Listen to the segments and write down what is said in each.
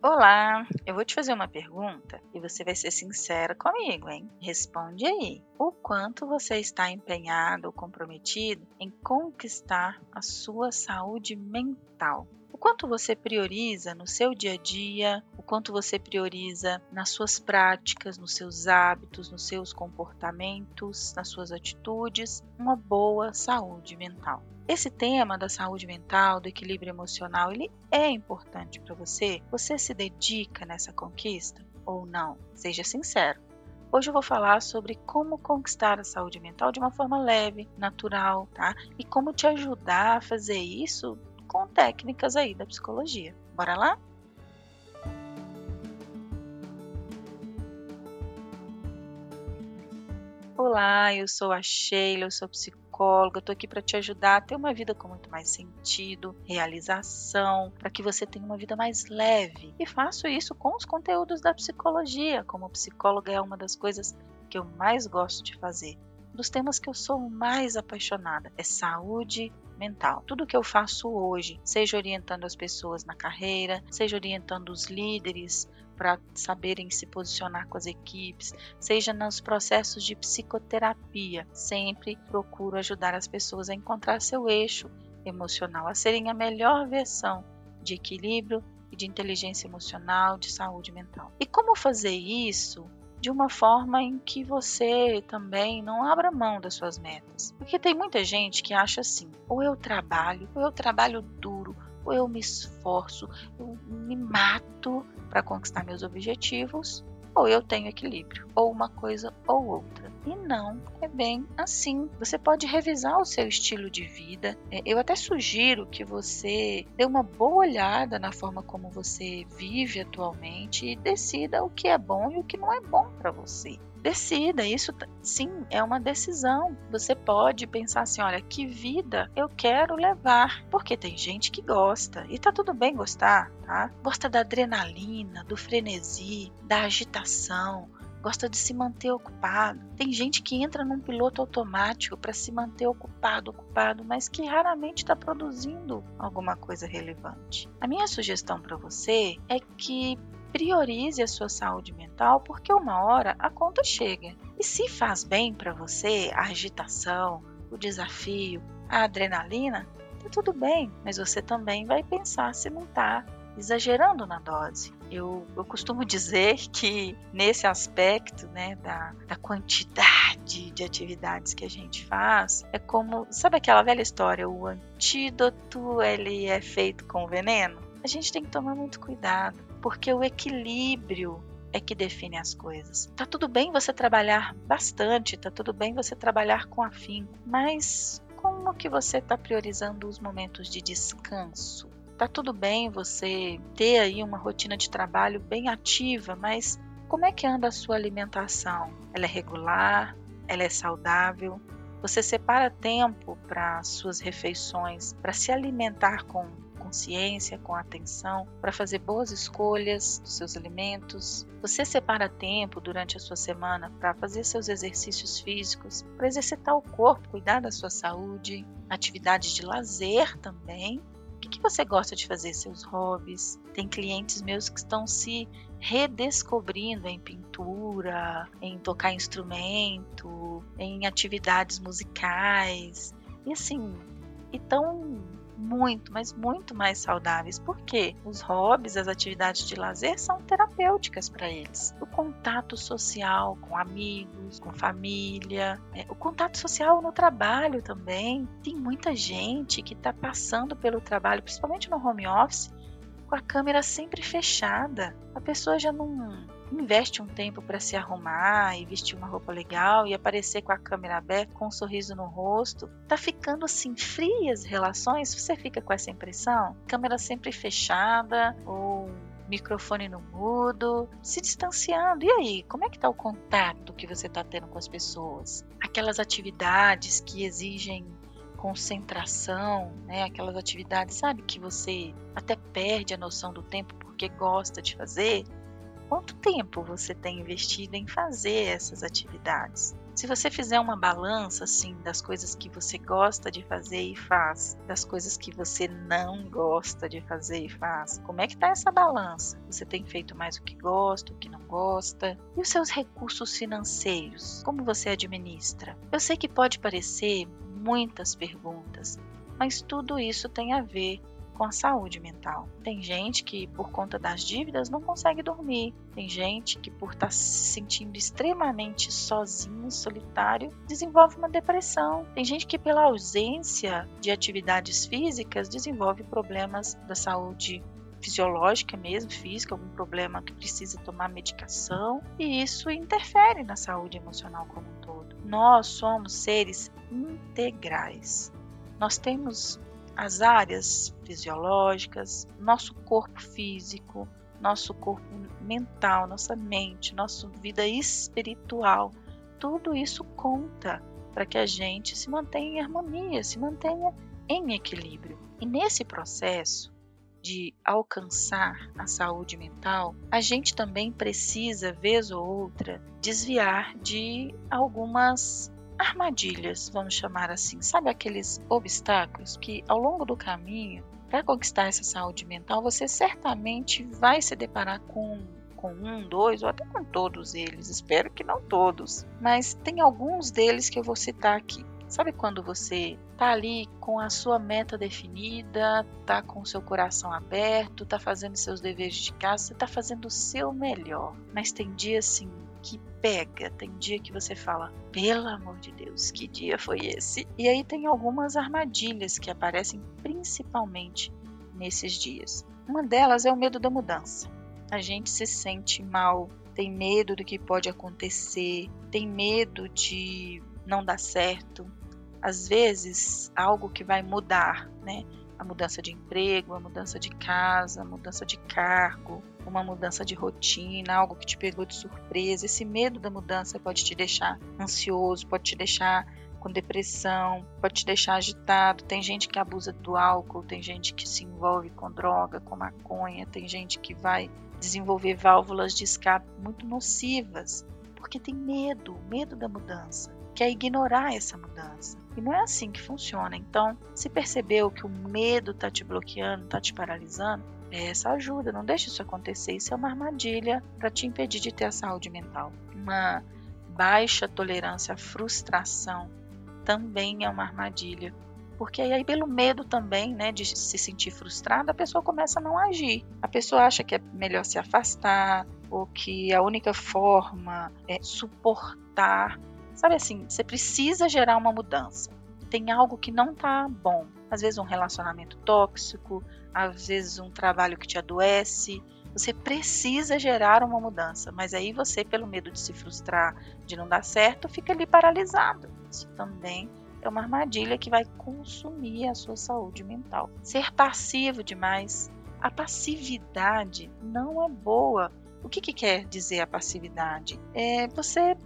Olá, eu vou te fazer uma pergunta e você vai ser sincera comigo, hein? Responde aí. O quanto você está empenhado ou comprometido em conquistar a sua saúde mental? O quanto você prioriza no seu dia a dia, quanto você prioriza nas suas práticas, nos seus hábitos, nos seus comportamentos, nas suas atitudes, uma boa saúde mental. Esse tema da saúde mental, do equilíbrio emocional, ele é importante para você? Você se dedica nessa conquista ou não? Seja sincero. Hoje eu vou falar sobre como conquistar a saúde mental de uma forma leve, natural, tá? E como te ajudar a fazer isso com técnicas aí da psicologia. Bora lá? Olá, eu sou a Sheila, eu sou psicóloga, estou aqui para te ajudar a ter uma vida com muito mais sentido, realização, para que você tenha uma vida mais leve. E faço isso com os conteúdos da psicologia. Como psicóloga é uma das coisas que eu mais gosto de fazer. Dos temas que eu sou mais apaixonada é saúde mental. Tudo que eu faço hoje, seja orientando as pessoas na carreira, seja orientando os líderes para saberem se posicionar com as equipes, seja nos processos de psicoterapia, sempre procuro ajudar as pessoas a encontrar seu eixo emocional, a serem a melhor versão de equilíbrio e de inteligência emocional, de saúde mental. E como fazer isso de uma forma em que você também não abra mão das suas metas. Porque tem muita gente que acha assim: ou eu trabalho, ou eu trabalho duro, ou eu me esforço, eu me mato para conquistar meus objetivos, ou eu tenho equilíbrio, ou uma coisa ou outra. E não é bem assim. Você pode revisar o seu estilo de vida. É, eu até sugiro que você dê uma boa olhada na forma como você vive atualmente e decida o que é bom e o que não é bom para você decida. Isso sim é uma decisão. Você pode pensar assim: olha, que vida eu quero levar. Porque tem gente que gosta e tá tudo bem gostar, tá? Gosta da adrenalina, do frenesi, da agitação. Gosta de se manter ocupado. Tem gente que entra num piloto automático para se manter ocupado, ocupado, mas que raramente está produzindo alguma coisa relevante. A minha sugestão para você é que priorize a sua saúde mental, porque uma hora a conta chega. E se faz bem para você a agitação, o desafio, a adrenalina, tá tudo bem, mas você também vai pensar se não está exagerando na dose. Eu, eu, costumo dizer que nesse aspecto né, da, da, quantidade de atividades que a gente faz, é como, sabe aquela velha história, o antídoto ele é feito com veneno? A gente tem que tomar muito cuidado porque o equilíbrio é que define as coisas. Tá tudo bem você trabalhar bastante, tá tudo bem você trabalhar com afinco, mas como que você está priorizando os momentos de descanso? Tá tudo bem você ter aí uma rotina de trabalho bem ativa, mas como é que anda a sua alimentação? Ela é regular? Ela é saudável? Você separa tempo para suas refeições, para se alimentar com consciência, com atenção, para fazer boas escolhas dos seus alimentos. Você separa tempo durante a sua semana para fazer seus exercícios físicos, para exercitar o corpo, cuidar da sua saúde, atividades de lazer também. O que, que você gosta de fazer? Seus hobbies? Tem clientes meus que estão se redescobrindo em pintura, em tocar instrumento, em atividades musicais. E assim, e tão muito, mas muito mais saudáveis, porque os hobbies, as atividades de lazer são terapêuticas para eles. O contato social com amigos, com família, é, o contato social no trabalho também. Tem muita gente que está passando pelo trabalho, principalmente no home office, com a câmera sempre fechada. A pessoa já não investe um tempo para se arrumar e vestir uma roupa legal e aparecer com a câmera aberta, com um sorriso no rosto, tá ficando assim frias relações? Você fica com essa impressão? Câmera sempre fechada ou microfone no mudo, se distanciando. E aí, como é que tá o contato que você está tendo com as pessoas? Aquelas atividades que exigem concentração, né? Aquelas atividades, sabe, que você até perde a noção do tempo porque gosta de fazer. Quanto tempo você tem investido em fazer essas atividades? Se você fizer uma balança assim das coisas que você gosta de fazer e faz, das coisas que você não gosta de fazer e faz, como é que tá essa balança? Você tem feito mais o que gosta, o que não gosta? E os seus recursos financeiros? Como você administra? Eu sei que pode parecer muitas perguntas, mas tudo isso tem a ver com a saúde mental. Tem gente que, por conta das dívidas, não consegue dormir. Tem gente que, por estar tá se sentindo extremamente sozinho, solitário, desenvolve uma depressão. Tem gente que, pela ausência de atividades físicas, desenvolve problemas da saúde fisiológica mesmo, física, algum problema que precisa tomar medicação, e isso interfere na saúde emocional como um todo. Nós somos seres integrais. Nós temos as áreas fisiológicas, nosso corpo físico, nosso corpo mental, nossa mente, nossa vida espiritual, tudo isso conta para que a gente se mantenha em harmonia, se mantenha em equilíbrio. E nesse processo de alcançar a saúde mental, a gente também precisa, vez ou outra, desviar de algumas armadilhas, vamos chamar assim, sabe aqueles obstáculos que ao longo do caminho, para conquistar essa saúde mental, você certamente vai se deparar com com um, dois ou até com todos eles. Espero que não todos, mas tem alguns deles que eu vou citar aqui. Sabe quando você tá ali com a sua meta definida, tá com o seu coração aberto, tá fazendo seus deveres de casa, você tá fazendo o seu melhor, mas tem dia assim pega. Tem dia que você fala, pelo amor de Deus, que dia foi esse? E aí tem algumas armadilhas que aparecem principalmente nesses dias. Uma delas é o medo da mudança. A gente se sente mal, tem medo do que pode acontecer, tem medo de não dar certo. Às vezes, algo que vai mudar, né? A mudança de emprego, a mudança de casa, a mudança de cargo, uma mudança de rotina, algo que te pegou de surpresa. Esse medo da mudança pode te deixar ansioso, pode te deixar com depressão, pode te deixar agitado. Tem gente que abusa do álcool, tem gente que se envolve com droga, com maconha, tem gente que vai desenvolver válvulas de escape muito nocivas, porque tem medo, medo da mudança, quer ignorar essa mudança. E não é assim que funciona. Então, se percebeu que o medo está te bloqueando, está te paralisando, essa ajuda, não deixe isso acontecer. Isso é uma armadilha para te impedir de ter a saúde mental. Uma baixa tolerância à frustração também é uma armadilha. Porque aí, pelo medo também, né, de se sentir frustrada, a pessoa começa a não agir. A pessoa acha que é melhor se afastar, ou que a única forma é suportar. Sabe assim, você precisa gerar uma mudança. Tem algo que não tá bom. Às vezes um relacionamento tóxico, às vezes um trabalho que te adoece. Você precisa gerar uma mudança, mas aí você, pelo medo de se frustrar, de não dar certo, fica ali paralisado. Isso também é uma armadilha que vai consumir a sua saúde mental. Ser passivo demais. A passividade não é boa. O que, que quer dizer a passividade? É você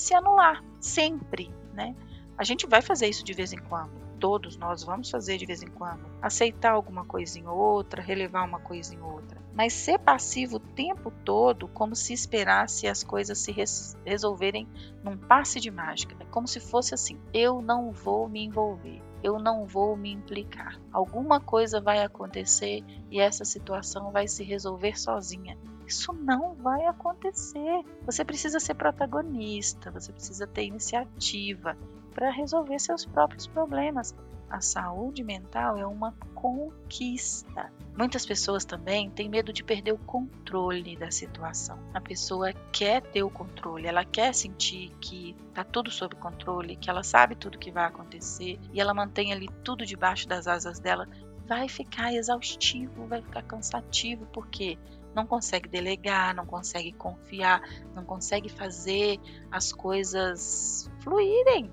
se anular sempre, né? A gente vai fazer isso de vez em quando todos nós vamos fazer de vez em quando. Aceitar alguma coisinha ou outra, relevar uma coisinha ou outra. Mas ser passivo o tempo todo, como se esperasse as coisas se res resolverem num passe de mágica. É como se fosse assim: eu não vou me envolver, eu não vou me implicar. Alguma coisa vai acontecer e essa situação vai se resolver sozinha. Isso não vai acontecer. Você precisa ser protagonista, você precisa ter iniciativa, para resolver seus próprios problemas. A saúde mental é uma conquista. Muitas pessoas também têm medo de perder o controle da situação. A pessoa quer ter o controle, ela quer sentir que está tudo sob controle, que ela sabe tudo que vai acontecer e ela mantém ali tudo debaixo das asas dela. Vai ficar exaustivo, vai ficar cansativo, porque não consegue delegar, não consegue confiar, não consegue fazer as coisas fluírem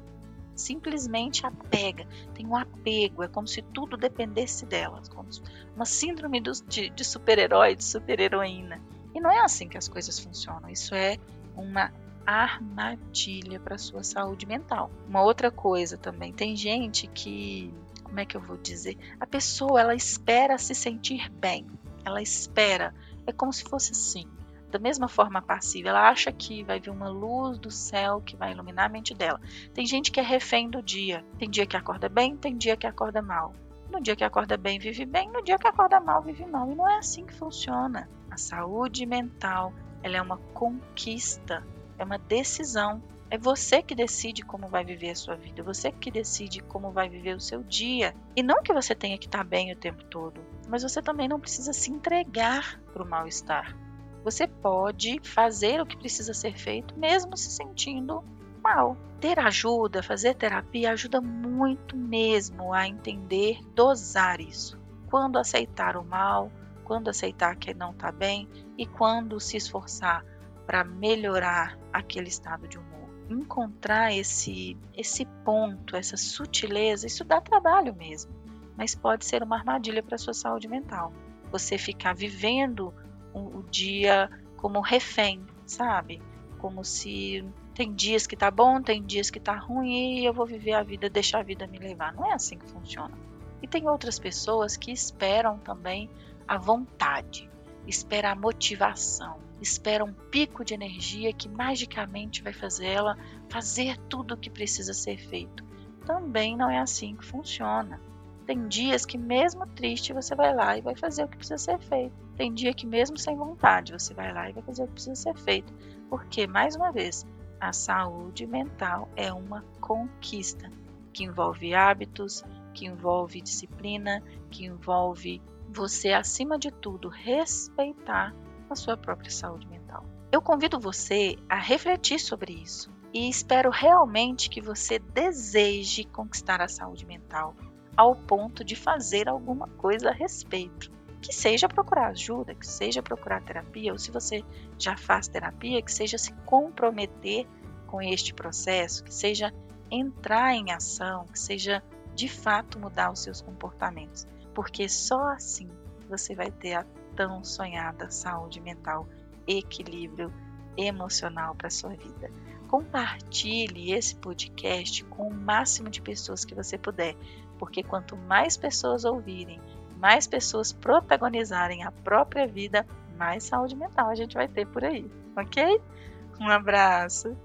simplesmente apega, tem um apego, é como se tudo dependesse dela, como uma síndrome de, de super-herói, de super-heroína. E não é assim que as coisas funcionam, isso é uma armadilha para sua saúde mental. Uma outra coisa também, tem gente que, como é que eu vou dizer? A pessoa ela espera se sentir bem, ela espera, é como se fosse assim. da mesma forma passiva. Ela acha que vai vir uma luz do céu que vai iluminar a mente dela. Tem gente que é refém do dia. Tem dia que acorda bem, tem dia que acorda mal. No dia que acorda bem, vive bem, no dia que acorda mal, vive mal. E não é assim que funciona. A saúde mental, ela é uma conquista, é uma decisão. É você que decide como vai viver a sua vida, você que decide como vai viver o seu dia. E não que você tenha que estar bem o tempo todo, mas você também não precisa se entregar para o mal-estar. Você pode fazer o que precisa ser feito mesmo se sentindo mal. Ter ajuda, fazer terapia ajuda muito mesmo a entender dosar isso. Quando aceitar o mal, quando aceitar que não está bem e quando se esforçar para melhorar aquele estado de humor encontrar esse esse ponto, essa sutileza, isso dá trabalho mesmo, mas pode ser uma armadilha para a sua saúde mental. Você ficar vivendo o, dia como refém, sabe? Como se tem dias que tá bom, tem dias que tá ruim e eu vou viver a vida, deixar a vida me levar. Não é assim que funciona. E tem outras pessoas que esperam também a vontade, espera a motivação, espera um pico de energia que magicamente vai fazer ela fazer tudo o que precisa ser feito. Também não é assim que funciona. Tem dias que, mesmo triste, você vai lá e vai fazer o que precisa ser feito. Tem dia que, mesmo sem vontade, você vai lá e vai fazer o que precisa ser feito. Porque, mais uma vez, a saúde mental é uma conquista que envolve hábitos, que envolve disciplina, que envolve você, acima de tudo, respeitar a sua própria saúde mental. Eu convido você a refletir sobre isso e espero realmente que você deseje conquistar a saúde mental ao ponto de fazer alguma coisa a respeito. Que seja procurar ajuda, que seja procurar terapia, ou se você já faz terapia, que seja se comprometer com este processo, que seja entrar em ação, que seja de fato mudar os seus comportamentos, porque só assim você vai ter a tão sonhada saúde mental, equilíbrio emocional para sua vida. Compartilhe esse podcast com o máximo de pessoas que você puder, porque quanto mais pessoas ouvirem, mais pessoas protagonizarem a própria vida, mais saúde mental a gente vai ter por aí, ok? Um abraço!